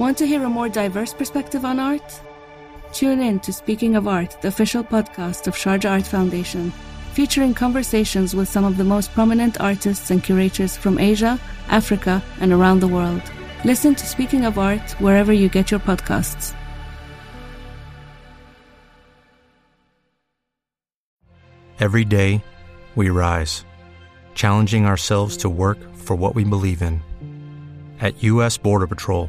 Want to hear a more diverse perspective on art? Tune in to Speaking of Art, the official podcast of Sharjah Art Foundation, featuring conversations with some of the most prominent artists and curators from Asia, Africa, and around the world. Listen to Speaking of Art wherever you get your podcasts. Every day, we rise, challenging ourselves to work for what we believe in. At U.S. Border Patrol,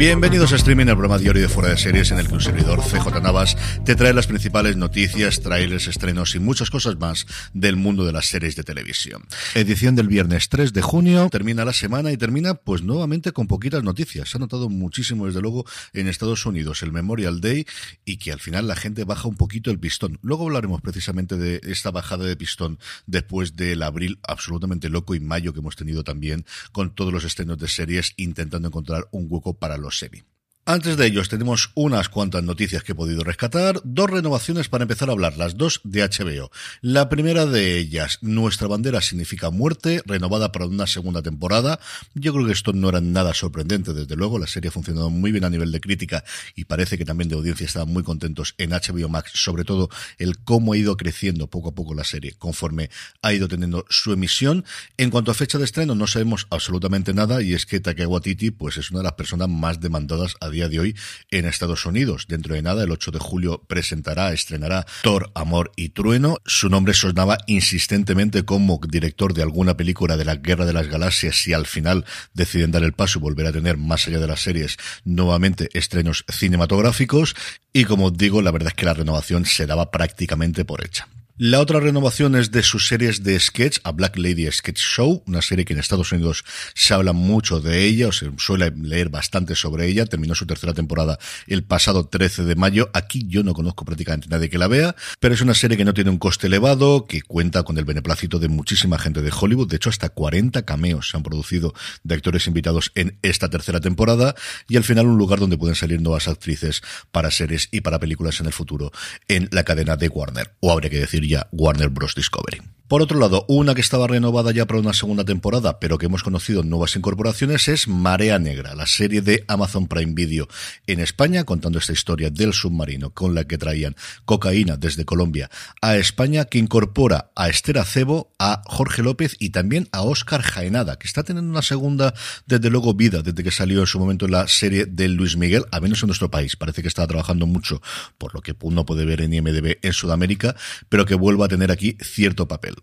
Bienvenidos a Streaming, el programa diario de Fuera de Series en el que un servidor CJ Navas te trae las principales noticias, trailers, estrenos y muchas cosas más del mundo de las series de televisión. Edición del viernes 3 de junio, termina la semana y termina pues nuevamente con poquitas noticias. Se ha notado muchísimo desde luego en Estados Unidos el Memorial Day y que al final la gente baja un poquito el pistón. Luego hablaremos precisamente de esta bajada de pistón después del abril absolutamente loco y mayo que hemos tenido también con todos los estrenos de series intentando encontrar un hueco para los semi. Antes de ellos tenemos unas cuantas noticias que he podido rescatar, dos renovaciones para empezar a hablar, las dos de HBO. La primera de ellas, Nuestra bandera significa muerte, renovada para una segunda temporada. Yo creo que esto no era nada sorprendente, desde luego, la serie ha funcionado muy bien a nivel de crítica y parece que también de audiencia estaban muy contentos en HBO Max, sobre todo el cómo ha ido creciendo poco a poco la serie conforme ha ido teniendo su emisión. En cuanto a fecha de estreno, no sabemos absolutamente nada y es que Taika Waititi pues es una de las personas más demandadas a día de hoy en Estados Unidos. Dentro de nada, el 8 de julio presentará, estrenará Thor, Amor y Trueno. Su nombre sonaba insistentemente como director de alguna película de la Guerra de las Galaxias y al final deciden dar el paso y volver a tener, más allá de las series, nuevamente estrenos cinematográficos. Y como digo, la verdad es que la renovación se daba prácticamente por hecha. La otra renovación es de sus series de sketch, a Black Lady Sketch Show, una serie que en Estados Unidos se habla mucho de ella, o se suele leer bastante sobre ella. Terminó su tercera temporada el pasado 13 de mayo. Aquí yo no conozco prácticamente nadie que la vea, pero es una serie que no tiene un coste elevado, que cuenta con el beneplácito de muchísima gente de Hollywood. De hecho, hasta 40 cameos se han producido de actores invitados en esta tercera temporada y al final un lugar donde pueden salir nuevas actrices para series y para películas en el futuro en la cadena de Warner. O habría que decir Warner Bros. Discovery. Por otro lado, una que estaba renovada ya para una segunda temporada, pero que hemos conocido nuevas incorporaciones, es Marea Negra, la serie de Amazon Prime Video en España, contando esta historia del submarino con la que traían cocaína desde Colombia a España, que incorpora a Esther Acebo, a Jorge López y también a Óscar Jaenada, que está teniendo una segunda, desde luego, vida desde que salió en su momento la serie de Luis Miguel, a menos en nuestro país. Parece que está trabajando mucho, por lo que uno puede ver en IMDB en Sudamérica, pero que vuelva a tener aquí cierto papel.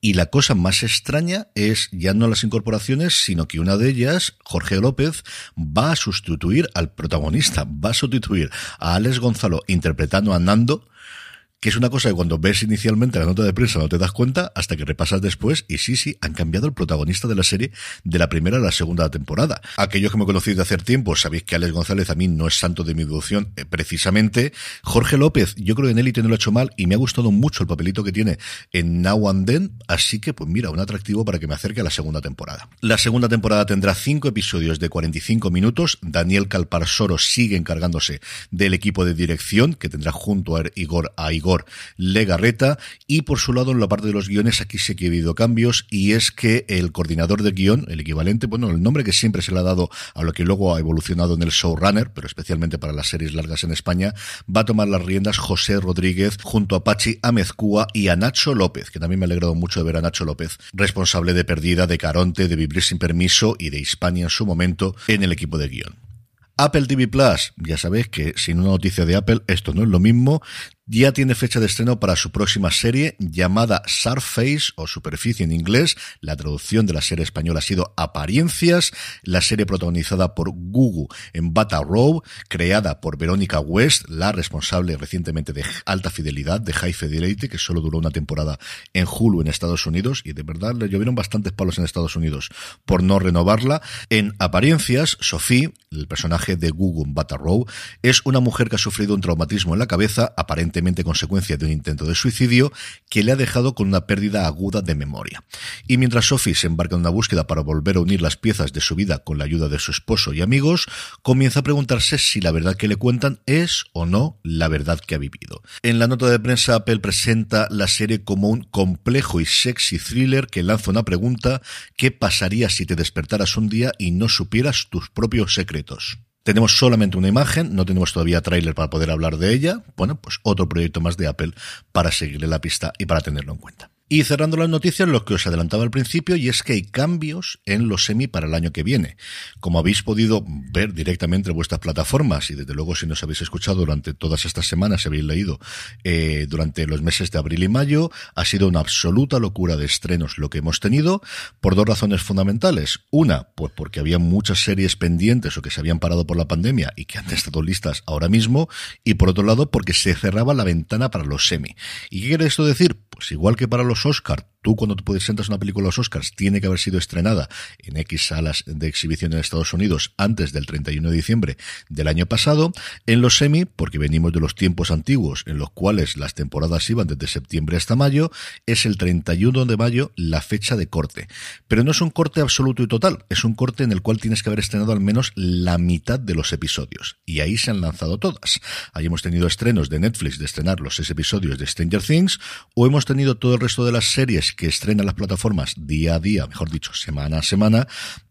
Y la cosa más extraña es ya no las incorporaciones, sino que una de ellas, Jorge López, va a sustituir al protagonista, va a sustituir a Alex Gonzalo interpretando a Nando, que es una cosa que cuando ves inicialmente la nota de prensa no te das cuenta hasta que repasas después y sí, sí, han cambiado el protagonista de la serie de la primera a la segunda temporada. Aquellos que me conocéis de hacer tiempo sabéis que Alex González a mí no es santo de mi devoción eh, precisamente. Jorge López, yo creo que en Elite no lo hecho mal y me ha gustado mucho el papelito que tiene en Now and Then, así que pues mira, un atractivo para que me acerque a la segunda temporada. La segunda temporada tendrá cinco episodios de 45 minutos. Daniel Calparsoro sigue encargándose del equipo de dirección que tendrá junto a Igor, a Igor Legarreta y por su lado en la parte de los guiones aquí sí que ha habido cambios y es que el coordinador de guion, el equivalente, bueno, el nombre que siempre se le ha dado a lo que luego ha evolucionado en el showrunner, pero especialmente para las series largas en España, va a tomar las riendas José Rodríguez junto a Pachi Amezcúa y a Nacho López, que también me ha alegrado mucho de ver a Nacho López, responsable de Perdida, de Caronte, de Vivir sin Permiso y de Hispania en su momento en el equipo de guion. Apple TV Plus, ya sabéis que sin una noticia de Apple esto no es lo mismo. Ya tiene fecha de estreno para su próxima serie llamada Surface o Superficie en inglés. La traducción de la serie española ha sido Apariencias. La serie protagonizada por Gugu en Bata Row, creada por Verónica West, la responsable recientemente de Alta Fidelidad, de High Fidelity, que solo duró una temporada en Hulu en Estados Unidos y de verdad le llovieron bastantes palos en Estados Unidos por no renovarla. En Apariencias, Sophie, el personaje de Gugu en Bata Row, es una mujer que ha sufrido un traumatismo en la cabeza, aparentemente consecuencia de un intento de suicidio, que le ha dejado con una pérdida aguda de memoria. Y mientras Sophie se embarca en una búsqueda para volver a unir las piezas de su vida con la ayuda de su esposo y amigos, comienza a preguntarse si la verdad que le cuentan es o no la verdad que ha vivido. En la nota de prensa, Apple presenta la serie como un complejo y sexy thriller que lanza una pregunta: ¿qué pasaría si te despertaras un día y no supieras tus propios secretos? Tenemos solamente una imagen, no tenemos todavía tráiler para poder hablar de ella. Bueno, pues otro proyecto más de Apple para seguirle la pista y para tenerlo en cuenta. Y cerrando las noticias, lo que os adelantaba al principio, y es que hay cambios en los semi para el año que viene. Como habéis podido ver directamente en vuestras plataformas, y desde luego si nos habéis escuchado durante todas estas semanas, si habéis leído eh, durante los meses de abril y mayo, ha sido una absoluta locura de estrenos lo que hemos tenido, por dos razones fundamentales. Una, pues porque había muchas series pendientes o que se habían parado por la pandemia y que han estado listas ahora mismo, y por otro lado, porque se cerraba la ventana para los semi. ¿Y qué quiere esto decir? Pues igual que para los Oscar, tú cuando te presentas una película a los Oscars tiene que haber sido estrenada en X salas de exhibición en Estados Unidos antes del 31 de diciembre del año pasado. En los semi, porque venimos de los tiempos antiguos en los cuales las temporadas iban desde septiembre hasta mayo, es el 31 de mayo la fecha de corte. Pero no es un corte absoluto y total, es un corte en el cual tienes que haber estrenado al menos la mitad de los episodios. Y ahí se han lanzado todas. Ahí hemos tenido estrenos de Netflix de estrenar los seis episodios de Stranger Things, o hemos tenido todo el resto de las series que estrenan las plataformas día a día, mejor dicho, semana a semana,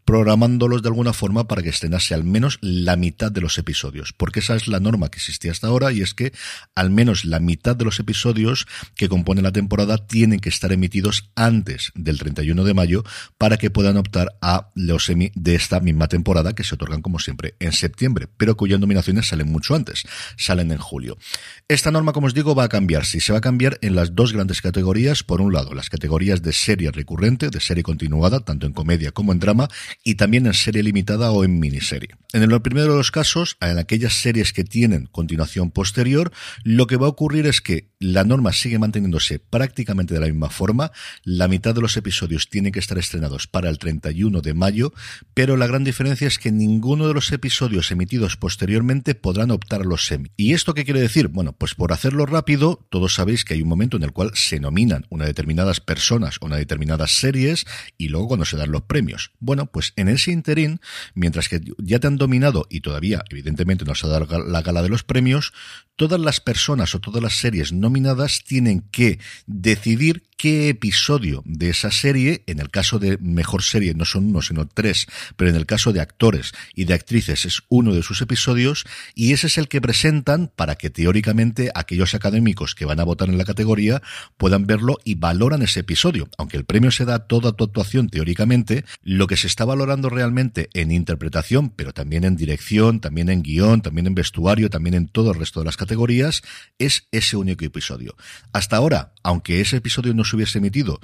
programándolos de alguna forma para que estrenase al menos la mitad de los episodios, porque esa es la norma que existía hasta ahora y es que al menos la mitad de los episodios que componen la temporada tienen que estar emitidos antes del 31 de mayo para que puedan optar a los de esta misma temporada que se otorgan como siempre en septiembre, pero cuyas nominaciones salen mucho antes, salen en julio. Esta norma, como os digo, va a cambiar, si se va a cambiar en las dos grandes categorías, por un lado, las categorías de serie recurrente, de serie continuada, tanto en comedia como en drama, y también en serie limitada o en miniserie. En el primero de los casos, en aquellas series que tienen continuación posterior, lo que va a ocurrir es que la norma sigue manteniéndose prácticamente de la misma forma, la mitad de los episodios tienen que estar estrenados para el 31 de mayo, pero la gran diferencia es que ninguno de los episodios emitidos posteriormente podrán optar a los semi. ¿Y esto qué quiere decir? Bueno, pues por hacerlo rápido, todos sabéis que hay un momento en el cual se nominan una determinadas personas o una determinadas series y luego cuando se dan los premios. Bueno, pues en ese interín, mientras que ya te han dominado y todavía, evidentemente, no se ha dado la gala de los premios, todas las personas o todas las series nominadas tienen que decidir qué episodio de esa serie, en el caso de mejor serie no son uno sino tres, pero en el caso de actores y de actrices es uno de sus episodios y ese es el que presentan para que teóricamente aquellos académicos que van a votar en la categoría puedan verlo y valoran ese episodio. Aunque el premio se da a toda tu actuación teóricamente, lo que se está valorando realmente en interpretación, pero también en dirección, también en guion, también en vestuario, también en todo el resto de las categorías, es ese único episodio. Hasta ahora, aunque ese episodio no se hubiese emitido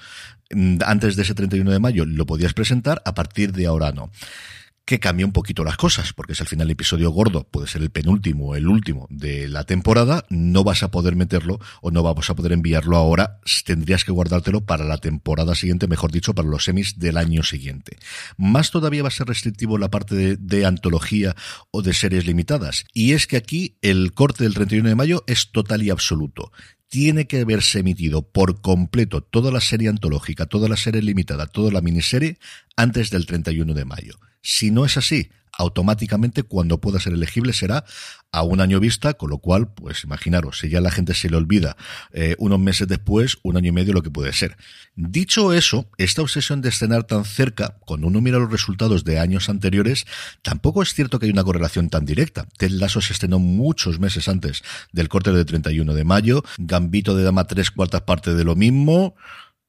mm, antes de ese 31 de mayo, lo podías presentar, a partir de ahora no que cambia un poquito las cosas, porque si al final el episodio gordo puede ser el penúltimo o el último de la temporada, no vas a poder meterlo o no vamos a poder enviarlo ahora, tendrías que guardártelo para la temporada siguiente, mejor dicho, para los semis del año siguiente. Más todavía va a ser restrictivo la parte de, de antología o de series limitadas, y es que aquí el corte del 31 de mayo es total y absoluto tiene que haberse emitido por completo toda la serie antológica, toda la serie limitada, toda la miniserie antes del 31 de mayo. Si no es así, automáticamente cuando pueda ser elegible será a un año vista, con lo cual, pues imaginaros, si ya la gente se le olvida eh, unos meses después, un año y medio lo que puede ser. Dicho eso, esta obsesión de escenar tan cerca, cuando uno mira los resultados de años anteriores, tampoco es cierto que hay una correlación tan directa. Ted Lasso se estrenó muchos meses antes del corte de 31 de mayo, Gambito de Dama tres cuartas partes de lo mismo,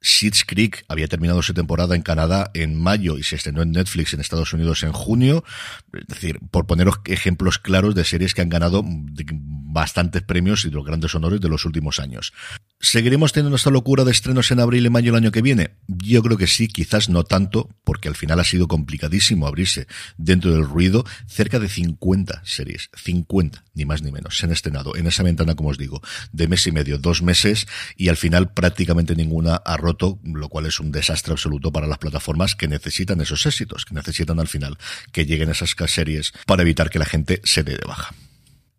Schitt's Creek había terminado su temporada en Canadá en mayo y se estrenó en Netflix en Estados Unidos en junio. Es decir, por poneros ejemplos claros de series que han ganado bastantes premios y los grandes honores de los últimos años. ¿Seguiremos teniendo esta locura de estrenos en abril y mayo el año que viene? Yo creo que sí, quizás no tanto, porque al final ha sido complicadísimo abrirse dentro del ruido. Cerca de 50 series, 50, ni más ni menos, se han estrenado en esa ventana, como os digo, de mes y medio, dos meses, y al final prácticamente ninguna ha roto, lo cual es un desastre absoluto para las plataformas que necesitan esos éxitos, que necesitan al final que lleguen esas series para evitar que la gente se dé de baja.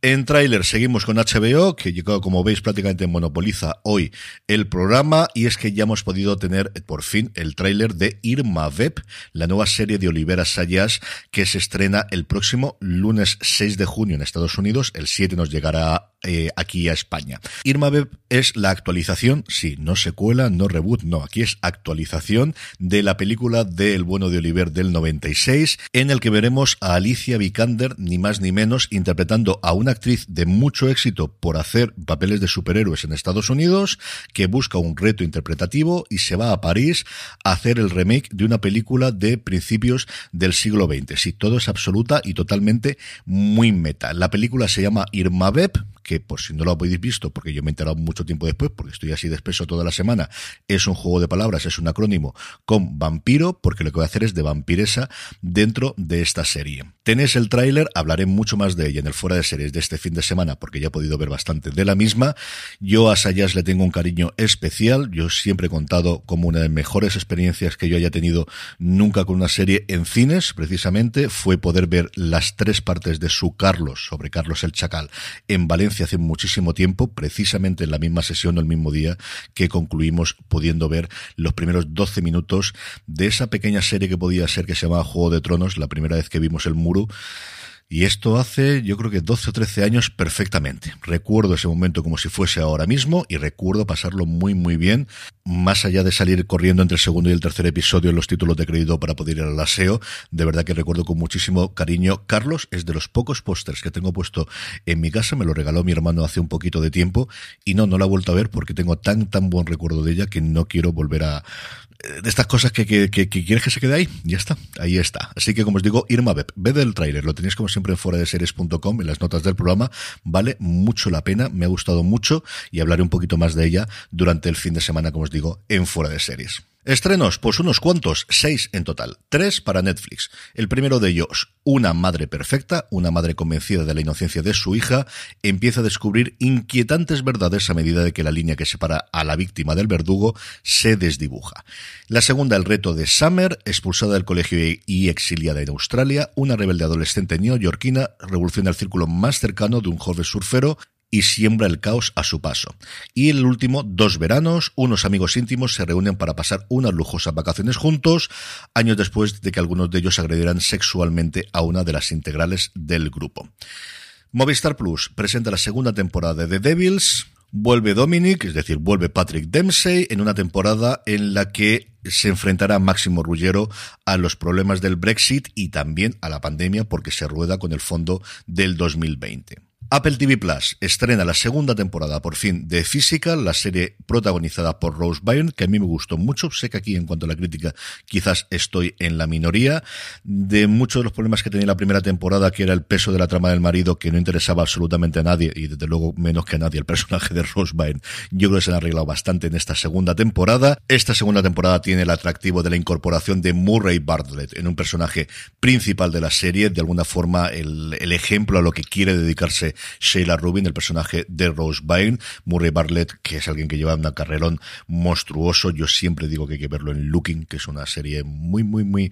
En tráiler seguimos con HBO, que como veis prácticamente monopoliza hoy el programa, y es que ya hemos podido tener por fin el tráiler de Irma Web, la nueva serie de Olivera Sayas, que se estrena el próximo lunes 6 de junio en Estados Unidos, el 7 nos llegará eh, aquí a España. Irma Web es la actualización, sí, no secuela, no reboot, no, aquí es actualización de la película de El bueno de Oliver del 96, en el que veremos a Alicia Vikander, ni más ni menos, interpretando a una actriz de mucho éxito por hacer papeles de superhéroes en Estados Unidos, que busca un reto interpretativo y se va a París a hacer el remake de una película de principios del siglo XX. Sí, todo es absoluta y totalmente muy meta. La película se llama Irma Web, que por si no lo habéis visto, porque yo me he enterado mucho tiempo después, porque estoy así de espeso toda la semana, es un juego de palabras, es un acrónimo con vampiro, porque lo que voy a hacer es de vampiresa dentro de esta serie. Tenéis el tráiler, hablaré mucho más de ella en el fuera de series de este fin de semana, porque ya he podido ver bastante de la misma. Yo a Sayas le tengo un cariño especial, yo siempre he contado como una de las mejores experiencias que yo haya tenido nunca con una serie en cines, precisamente, fue poder ver las tres partes de su Carlos, sobre Carlos el Chacal, en Valencia hace muchísimo tiempo, precisamente en la misma sesión o el mismo día que concluimos pudiendo ver los primeros 12 minutos de esa pequeña serie que podía ser que se llamaba Juego de Tronos, la primera vez que vimos el muro y esto hace, yo creo que 12 o 13 años perfectamente. Recuerdo ese momento como si fuese ahora mismo y recuerdo pasarlo muy, muy bien. Más allá de salir corriendo entre el segundo y el tercer episodio en los títulos de crédito para poder ir al aseo, de verdad que recuerdo con muchísimo cariño. Carlos es de los pocos pósters que tengo puesto en mi casa, me lo regaló mi hermano hace un poquito de tiempo y no, no la he vuelto a ver porque tengo tan, tan buen recuerdo de ella que no quiero volver a, de estas cosas que, que, que, quieres que se quede ahí, ya está, ahí está. Así que como os digo, Irma Web, ve el tráiler, lo tenéis como siempre en fuera de series.com, en las notas del programa, vale mucho la pena, me ha gustado mucho y hablaré un poquito más de ella durante el fin de semana, como os digo, en fuera de series. Estrenos, pues unos cuantos, seis en total, tres para Netflix. El primero de ellos, una madre perfecta, una madre convencida de la inocencia de su hija, empieza a descubrir inquietantes verdades a medida de que la línea que separa a la víctima del verdugo se desdibuja. La segunda, el reto de Summer, expulsada del colegio y exiliada en Australia, una rebelde adolescente neoyorquina revoluciona el círculo más cercano de un joven surfero y siembra el caos a su paso. Y el último, dos veranos, unos amigos íntimos se reúnen para pasar unas lujosas vacaciones juntos, años después de que algunos de ellos agredieran sexualmente a una de las integrales del grupo. Movistar Plus presenta la segunda temporada de The Devils, Vuelve Dominic, es decir, vuelve Patrick Dempsey en una temporada en la que se enfrentará Máximo Rullero a los problemas del Brexit y también a la pandemia porque se rueda con el fondo del 2020. Apple TV Plus estrena la segunda temporada por fin de Physical, la serie protagonizada por Rose Byrne, que a mí me gustó mucho. Sé que aquí en cuanto a la crítica quizás estoy en la minoría. De muchos de los problemas que tenía la primera temporada, que era el peso de la trama del marido, que no interesaba absolutamente a nadie, y desde luego menos que a nadie el personaje de Rose Byrne, yo creo que se han arreglado bastante en esta segunda temporada. Esta segunda temporada tiene el atractivo de la incorporación de Murray Bartlett en un personaje principal de la serie, de alguna forma el, el ejemplo a lo que quiere dedicarse Sheila Rubin, el personaje de Rose Byrne, Murray Bartlett, que es alguien que lleva un carrerón monstruoso. Yo siempre digo que hay que verlo en Looking, que es una serie muy, muy, muy,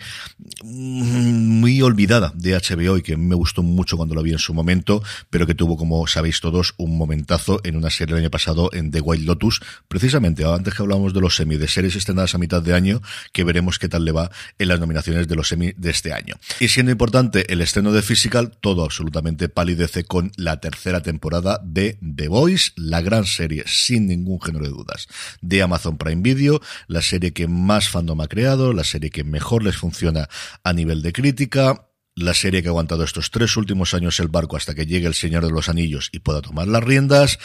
muy olvidada de HBO y que me gustó mucho cuando lo vi en su momento, pero que tuvo, como sabéis todos, un momentazo en una serie el año pasado en The Wild Lotus, precisamente antes que hablábamos de los semi, de series estrenadas a mitad de año, que veremos qué tal le va en las nominaciones de los semi de este año. Y siendo importante el estreno de Physical, todo absolutamente palidece con la tercera temporada de The Voice, la gran serie, sin ningún género de dudas, de Amazon Prime Video, la serie que más fandom ha creado, la serie que mejor les funciona a nivel de crítica, la serie que ha aguantado estos tres últimos años el barco hasta que llegue el Señor de los Anillos y pueda tomar las riendas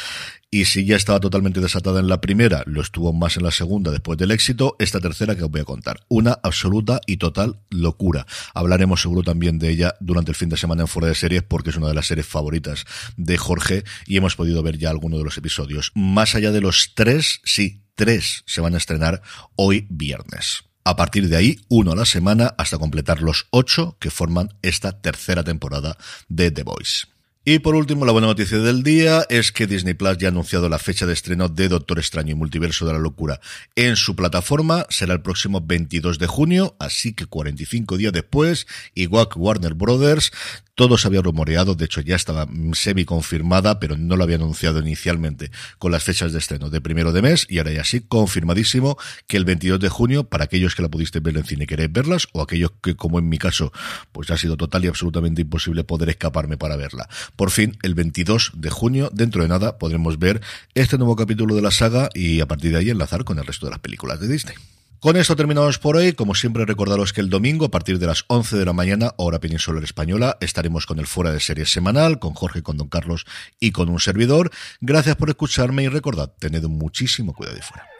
Y si ya estaba totalmente desatada en la primera, lo estuvo más en la segunda después del éxito, esta tercera que os voy a contar. Una absoluta y total locura. Hablaremos seguro también de ella durante el fin de semana en Fuera de Series porque es una de las series favoritas de Jorge y hemos podido ver ya algunos de los episodios. Más allá de los tres, sí, tres se van a estrenar hoy viernes. A partir de ahí, uno a la semana hasta completar los ocho que forman esta tercera temporada de The Voice. Y por último, la buena noticia del día es que Disney Plus ya ha anunciado la fecha de estreno de Doctor Extraño y Multiverso de la Locura en su plataforma. Será el próximo 22 de junio, así que 45 días después, igual que Warner Brothers, todo se había rumoreado, de hecho ya estaba semi confirmada, pero no lo había anunciado inicialmente con las fechas de estreno de primero de mes y ahora ya sí confirmadísimo que el 22 de junio, para aquellos que la pudiste ver en cine y queréis verlas, o aquellos que como en mi caso, pues ha sido total y absolutamente imposible poder escaparme para verla. Por fin, el 22 de junio, dentro de nada, podremos ver este nuevo capítulo de la saga y a partir de ahí enlazar con el resto de las películas de Disney. Con esto terminamos por hoy. Como siempre, recordaros que el domingo, a partir de las 11 de la mañana, hora peninsular española, estaremos con el Fuera de Series semanal, con Jorge, con Don Carlos y con un servidor. Gracias por escucharme y recordad, tened muchísimo cuidado de fuera.